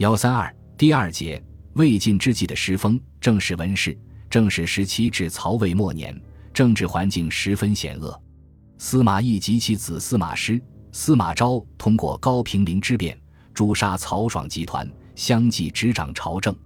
幺三二第二节魏晋之际的诗风，正史文士。正史时期至曹魏末年，政治环境十分险恶。司马懿及其子司马师、司马昭通过高平陵之变，诛杀曹爽集团，相继执掌朝政。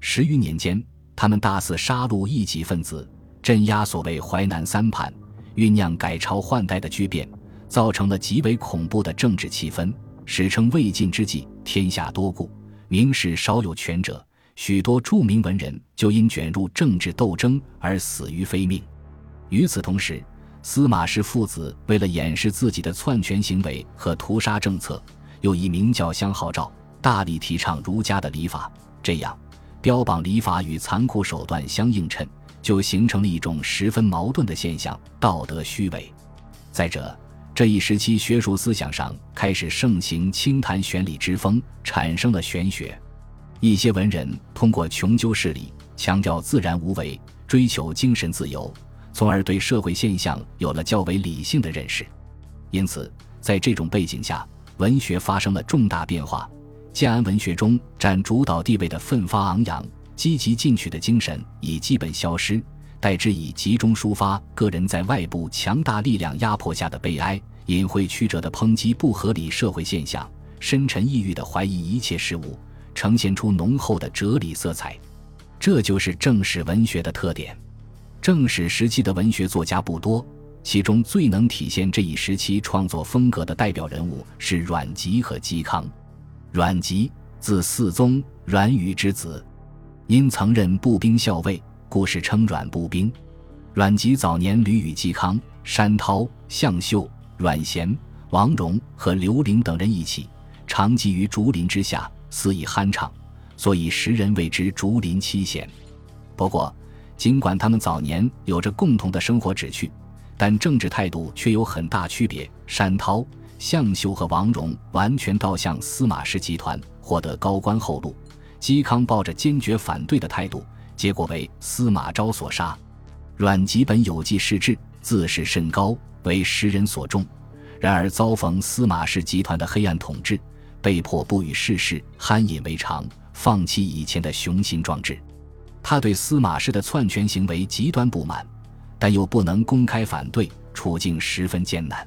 十余年间，他们大肆杀戮异己分子，镇压所谓淮南三叛，酝酿改朝换代的巨变，造成了极为恐怖的政治气氛，史称魏晋之际。天下多故。名士少有权者，许多著名文人就因卷入政治斗争而死于非命。与此同时，司马氏父子为了掩饰自己的篡权行为和屠杀政策，又以明教相号召，大力提倡儒家的礼法。这样，标榜礼法与残酷手段相映衬，就形成了一种十分矛盾的现象：道德虚伪。再者，这一时期，学术思想上开始盛行清谈玄理之风，产生了玄学。一些文人通过穷究事理，强调自然无为，追求精神自由，从而对社会现象有了较为理性的认识。因此，在这种背景下，文学发生了重大变化。建安文学中占主导地位的奋发昂扬、积极进取的精神已基本消失。代之以集中抒发个人在外部强大力量压迫下的悲哀，隐晦曲折的抨击不合理社会现象，深沉抑郁的怀疑一切事物，呈现出浓厚的哲理色彩。这就是正史文学的特点。正史时期的文学作家不多，其中最能体现这一时期创作风格的代表人物是阮籍和嵇康。阮籍，字嗣宗，阮宇之子，因曾任步兵校尉。故事称阮步兵。阮籍早年屡与嵇康、山涛、向秀、阮咸、王戎和刘伶等人一起，常寄于竹林之下，肆意酣畅，所以时人谓之竹林七贤。不过，尽管他们早年有着共同的生活旨趣，但政治态度却有很大区别。山涛、向秀和王戎完全倒向司马氏集团，获得高官厚禄；嵇康抱着坚决反对的态度。结果为司马昭所杀。阮籍本有记世志，自视甚高，为时人所重。然而遭逢司马氏集团的黑暗统治，被迫不与世事酣饮为常，放弃以前的雄心壮志。他对司马氏的篡权行为极端不满，但又不能公开反对，处境十分艰难。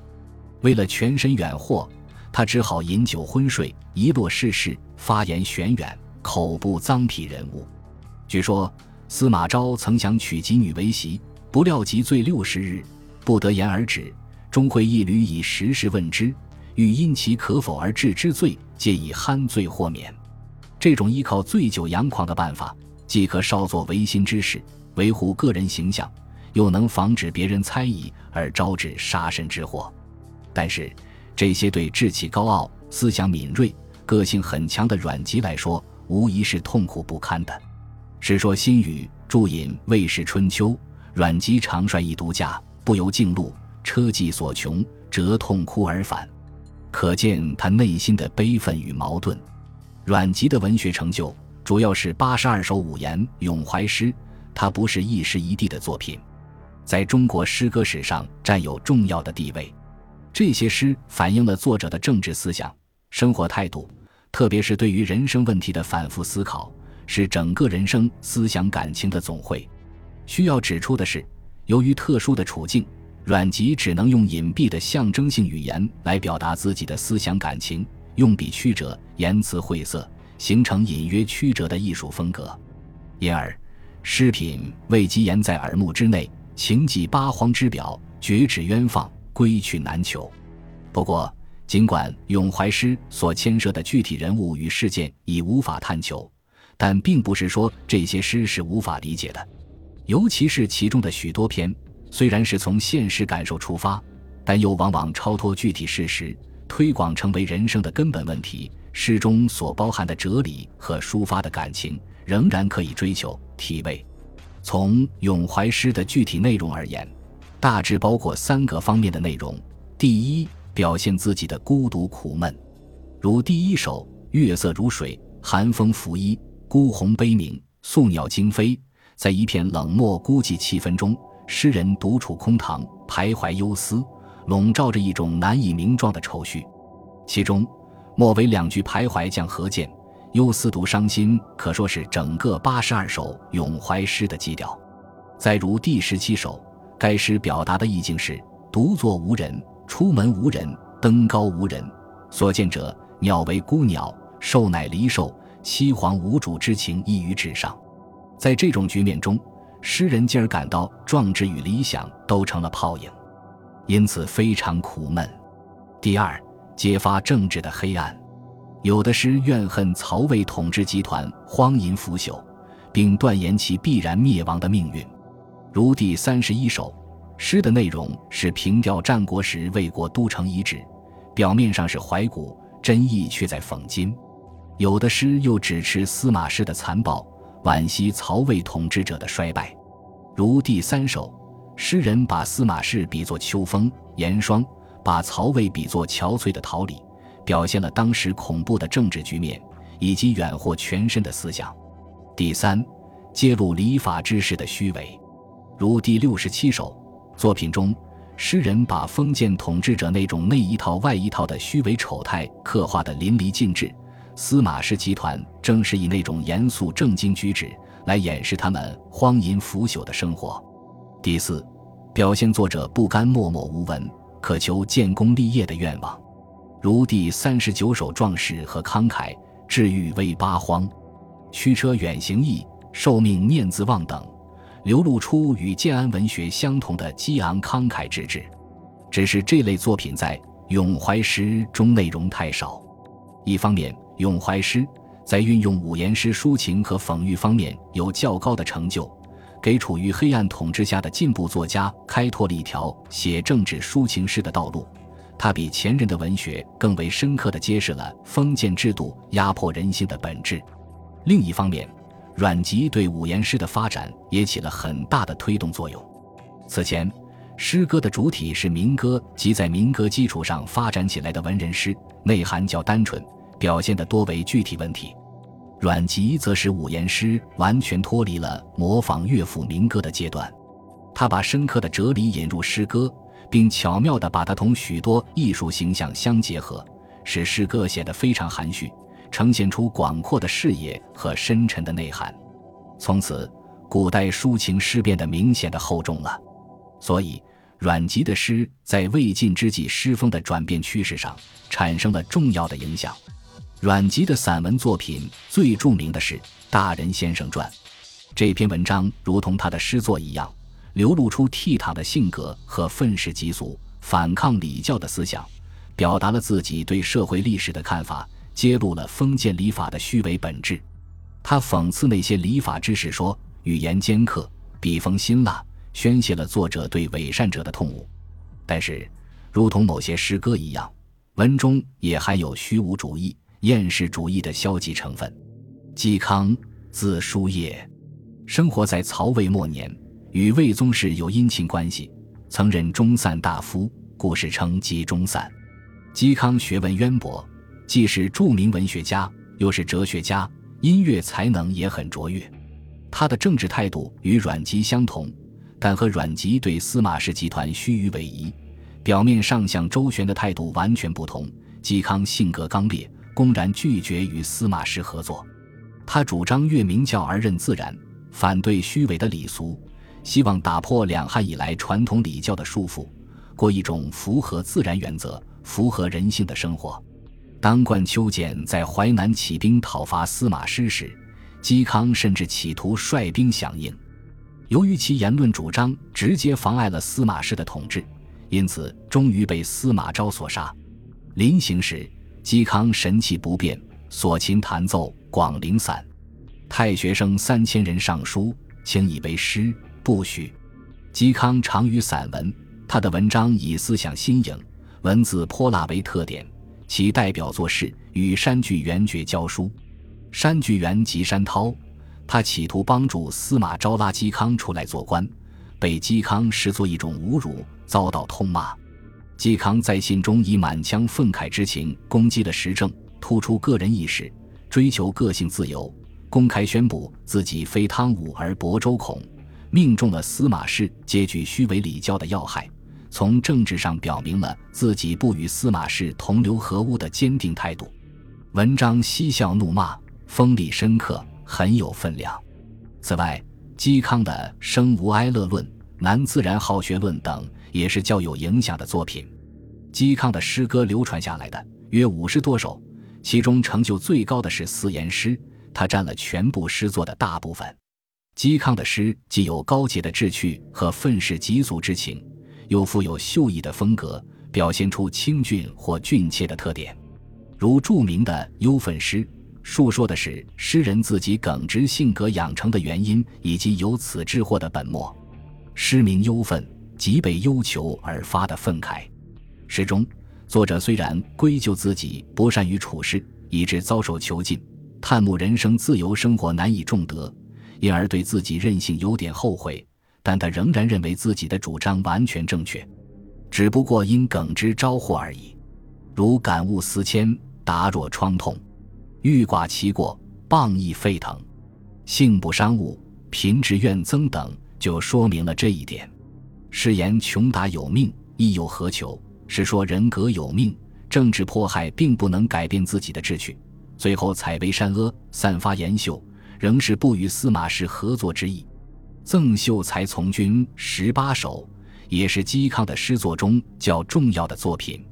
为了全身远祸，他只好饮酒昏睡，遗落世事，发言玄远，口不脏痞人物。据说司马昭曾想娶吉女为媳，不料及罪六十日，不得言而止。终会一缕以实事问之，欲因其可否而治之罪，皆以酣醉豁免。这种依靠醉酒佯狂的办法，既可稍作违心之事，维护个人形象，又能防止别人猜疑而招致杀身之祸。但是，这些对志气高傲、思想敏锐、个性很强的阮籍来说，无疑是痛苦不堪的。《史说新语》注引《魏氏春秋》，阮籍常率一独驾，不由径路，车迹所穷，折痛哭而返。可见他内心的悲愤与矛盾。阮籍的文学成就主要是八十二首五言咏怀诗，它不是一时一地的作品，在中国诗歌史上占有重要的地位。这些诗反映了作者的政治思想、生活态度，特别是对于人生问题的反复思考。是整个人生思想感情的总汇。需要指出的是，由于特殊的处境，阮籍只能用隐蔽的象征性语言来表达自己的思想感情，用笔曲折，言辞晦涩，形成隐约曲折的艺术风格。因而，诗品未及言在耳目之内，情寄八荒之表，绝指渊放，归去难求。不过，尽管咏怀诗所牵涉的具体人物与事件已无法探求。但并不是说这些诗是无法理解的，尤其是其中的许多篇，虽然是从现实感受出发，但又往往超脱具体事实，推广成为人生的根本问题。诗中所包含的哲理和抒发的感情，仍然可以追求体味。从咏怀诗的具体内容而言，大致包括三个方面的内容：第一，表现自己的孤独苦闷，如第一首《月色如水，寒风拂衣》。孤鸿悲鸣，宿鸟惊飞，在一片冷漠孤寂气氛中，诗人独处空堂，徘徊忧思，笼罩着一种难以名状的愁绪。其中，末尾两句徘徊将何见，忧思独伤心，可说是整个八十二首咏怀诗的基调。再如第十七首，该诗表达的意境是：独坐无人，出门无人，登高无人，所见者鸟为孤鸟，兽乃离兽，七皇无主之情溢于纸上。在这种局面中，诗人进而感到壮志与理想都成了泡影，因此非常苦闷。第二，揭发政治的黑暗。有的诗怨恨曹魏统治集团荒淫腐朽，并断言其必然灭亡的命运，如第三十一首。诗的内容是凭吊战国时魏国都城遗址，表面上是怀古，真意却在讽今。有的诗又指斥司马氏的残暴，惋惜曹魏统治者的衰败，如第三首，诗人把司马氏比作秋风严霜，把曹魏比作憔悴的桃李。表现了当时恐怖的政治局面以及远获全身的思想。第三，揭露礼法之事的虚伪，如第六十七首作品中，诗人把封建统治者那种内一套外一套的虚伪丑态刻画的淋漓尽致。司马氏集团正是以那种严肃正经举止来掩饰他们荒淫腐朽的生活。第四，表现作者不甘默默无闻，渴求建功立业的愿望。如第三十九首壮士和慷慨，治愈为八荒，驱车远行意，受命念自忘等，流露出与建安文学相同的激昂慷慨之志。只是这类作品在咏怀诗中内容太少。一方面，咏怀诗在运用五言诗抒情和讽喻方面有较高的成就，给处于黑暗统治下的进步作家开拓了一条写政治抒情诗的道路。他比前人的文学更为深刻地揭示了封建制度压迫人性的本质。另一方面，阮籍对五言诗的发展也起了很大的推动作用。此前，诗歌的主体是民歌及在民歌基础上发展起来的文人诗，内涵较单纯，表现的多为具体问题。阮籍则使五言诗完全脱离了模仿乐府民歌的阶段，他把深刻的哲理引入诗歌。并巧妙地把它同许多艺术形象相结合，使诗歌显得非常含蓄，呈现出广阔的视野和深沉的内涵。从此，古代抒情诗变得明显的厚重了。所以，阮籍的诗在魏晋之际诗风的转变趋势上产生了重要的影响。阮籍的散文作品最著名的是《大人先生传》，这篇文章如同他的诗作一样。流露出倜傥的性格和愤世嫉俗、反抗礼教的思想，表达了自己对社会历史的看法，揭露了封建礼法的虚伪本质。他讽刺那些礼法之士说语言尖刻、笔锋辛辣，宣泄了作者对伪善者的痛恶。但是，如同某些诗歌一样，文中也含有虚无主义、厌世主义的消极成分。嵇康，字叔夜，生活在曹魏末年。与魏宗室有姻亲关系，曾任中散大夫，故事称嵇中散。嵇康学问渊博，既是著名文学家，又是哲学家，音乐才能也很卓越。他的政治态度与阮籍相同，但和阮籍对司马氏集团虚与委蛇、表面上向周旋的态度完全不同。嵇康性格刚烈，公然拒绝与司马氏合作。他主张越明教而任自然，反对虚伪的礼俗。希望打破两汉以来传统礼教的束缚，过一种符合自然原则、符合人性的生活。当冠秋俭在淮南起兵讨伐司马师时，嵇康甚至企图率兵响应。由于其言论主张直接妨碍了司马氏的统治，因此终于被司马昭所杀。临行时，嵇康神气不变，所琴弹奏广陵散，太学生三千人上书，请以为师。不许。嵇康长于散文，他的文章以思想新颖、文字泼辣为特点。其代表作是与山巨源绝交书。山巨源即山涛，他企图帮助司马昭拉嵇康出来做官，被嵇康视作一种侮辱，遭到痛骂。嵇康在信中以满腔愤慨之情攻击了时政，突出个人意识，追求个性自由，公开宣布自己非汤武而薄周孔。命中了司马氏皆举虚伪礼教的要害，从政治上表明了自己不与司马氏同流合污的坚定态度。文章嬉笑怒骂，锋利深刻，很有分量。此外，嵇康的《生无哀乐论》《南自然好学论》等也是较有影响的作品。嵇康的诗歌流传下来的约五十多首，其中成就最高的是四言诗，它占了全部诗作的大部分。嵇康的诗既有高洁的志趣和愤世嫉俗之情，又富有秀逸的风格，表现出清俊或俊切的特点。如著名的《忧愤诗》，述说的是诗人自己耿直性格养成的原因，以及由此致祸的本末。诗名《忧愤》，即被忧求而发的愤慨。诗中，作者虽然归咎自己不善于处事，以致遭受囚禁，叹慕人生自由生活难以重得。因而对自己任性有点后悔，但他仍然认为自己的主张完全正确，只不过因耿直招祸而已。如感悟思迁，达若疮痛；欲挂其过，谤亦沸腾。性不伤物，贫志怨增等，就说明了这一点。是言穷达有命，亦有何求？是说人格有命，政治迫害并不能改变自己的志趣。最后采薇山阿，散发妍秀。仍是不与司马氏合作之意。赠秀才从军十八首，也是嵇康的诗作中较重要的作品。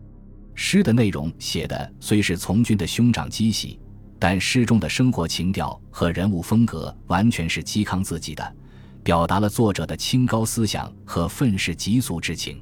诗的内容写的虽是从军的兄长嵇喜，但诗中的生活情调和人物风格完全是嵇康自己的，表达了作者的清高思想和愤世嫉俗之情。